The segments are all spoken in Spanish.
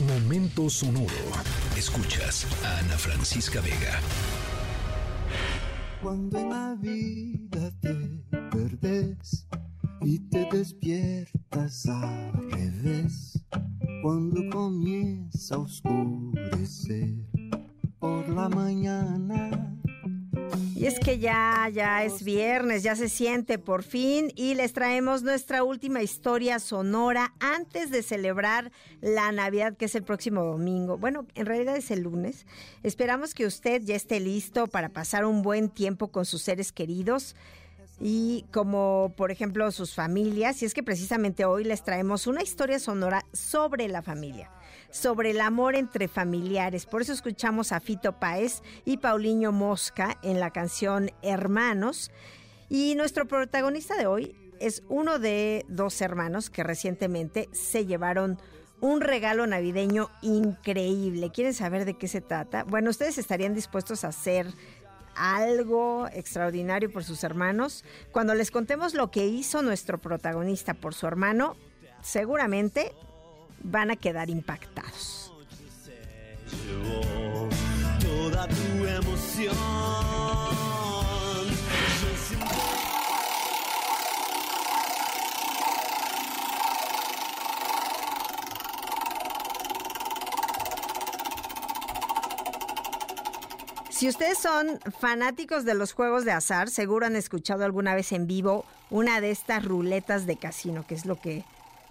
Momento sonoro. Escuchas a Ana Francisca Vega. Cuando en la vida te perdes y te despiertas al revés, cuando comienza a oscurecer por la mañana y es que ya, ya es viernes, ya se siente por fin y les traemos nuestra última historia sonora antes de celebrar la Navidad que es el próximo domingo. Bueno, en realidad es el lunes. Esperamos que usted ya esté listo para pasar un buen tiempo con sus seres queridos y como por ejemplo sus familias. Y es que precisamente hoy les traemos una historia sonora sobre la familia sobre el amor entre familiares. Por eso escuchamos a Fito Páez y Paulinho Mosca en la canción Hermanos. Y nuestro protagonista de hoy es uno de dos hermanos que recientemente se llevaron un regalo navideño increíble. ¿Quieren saber de qué se trata? Bueno, ustedes estarían dispuestos a hacer algo extraordinario por sus hermanos. Cuando les contemos lo que hizo nuestro protagonista por su hermano, seguramente van a quedar impactados. Si ustedes son fanáticos de los juegos de azar, seguro han escuchado alguna vez en vivo una de estas ruletas de casino, que es lo que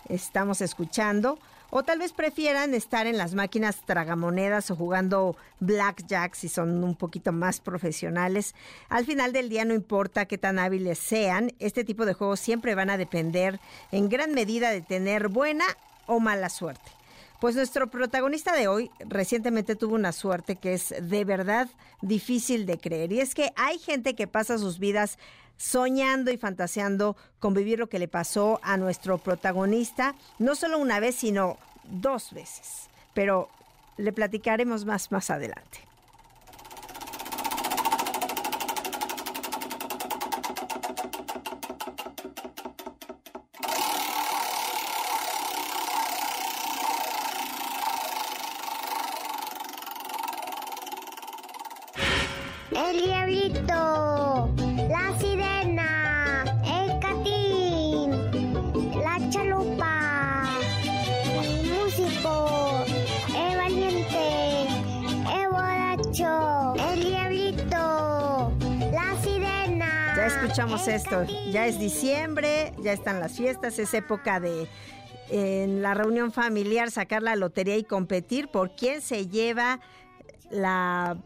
estamos escuchando. O tal vez prefieran estar en las máquinas tragamonedas o jugando blackjack si son un poquito más profesionales. Al final del día no importa qué tan hábiles sean, este tipo de juegos siempre van a depender en gran medida de tener buena o mala suerte. Pues nuestro protagonista de hoy recientemente tuvo una suerte que es de verdad difícil de creer. Y es que hay gente que pasa sus vidas soñando y fantaseando con vivir lo que le pasó a nuestro protagonista, no solo una vez, sino dos veces. Pero le platicaremos más más adelante. El diablito, la sirena, el catín, la chalupa, el músico, el valiente, el borracho, el diablito, la sirena. Ya escuchamos esto, ya es diciembre, ya están las fiestas, es época de en la reunión familiar sacar la lotería y competir por quién se lleva la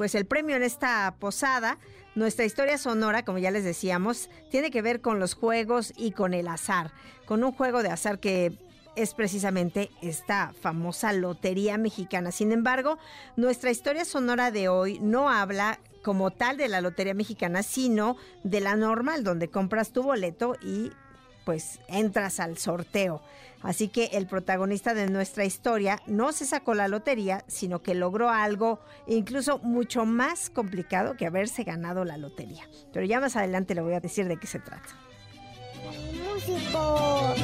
pues el premio en esta posada, nuestra historia sonora, como ya les decíamos, tiene que ver con los juegos y con el azar, con un juego de azar que es precisamente esta famosa lotería mexicana. Sin embargo, nuestra historia sonora de hoy no habla como tal de la lotería mexicana, sino de la normal, donde compras tu boleto y pues entras al sorteo. Así que el protagonista de nuestra historia no se sacó la lotería, sino que logró algo incluso mucho más complicado que haberse ganado la lotería. Pero ya más adelante le voy a decir de qué se trata. Músico,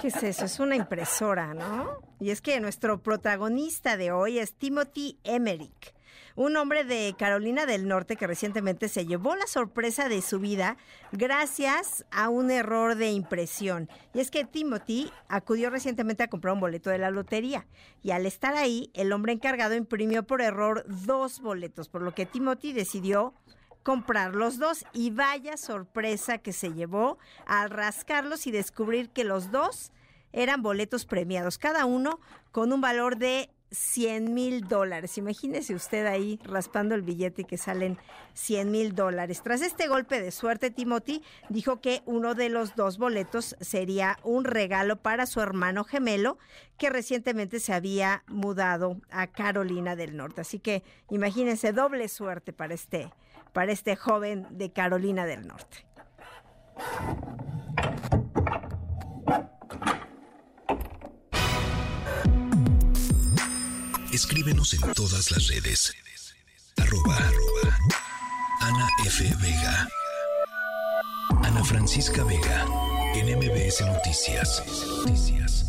¿Qué es eso? Es una impresora, ¿no? Y es que nuestro protagonista de hoy es Timothy Emmerich, un hombre de Carolina del Norte que recientemente se llevó la sorpresa de su vida gracias a un error de impresión. Y es que Timothy acudió recientemente a comprar un boleto de la lotería y al estar ahí, el hombre encargado imprimió por error dos boletos, por lo que Timothy decidió comprar los dos y vaya sorpresa que se llevó al rascarlos y descubrir que los dos eran boletos premiados, cada uno con un valor de 100 mil dólares. Imagínese usted ahí raspando el billete y que salen 100 mil dólares. Tras este golpe de suerte, Timothy dijo que uno de los dos boletos sería un regalo para su hermano gemelo que recientemente se había mudado a Carolina del Norte. Así que imagínense doble suerte para este, para este joven de Carolina del Norte. Escríbenos en todas las redes. Arroba, arroba. Ana F. Vega. Ana Francisca Vega. En MBS Noticias. Noticias.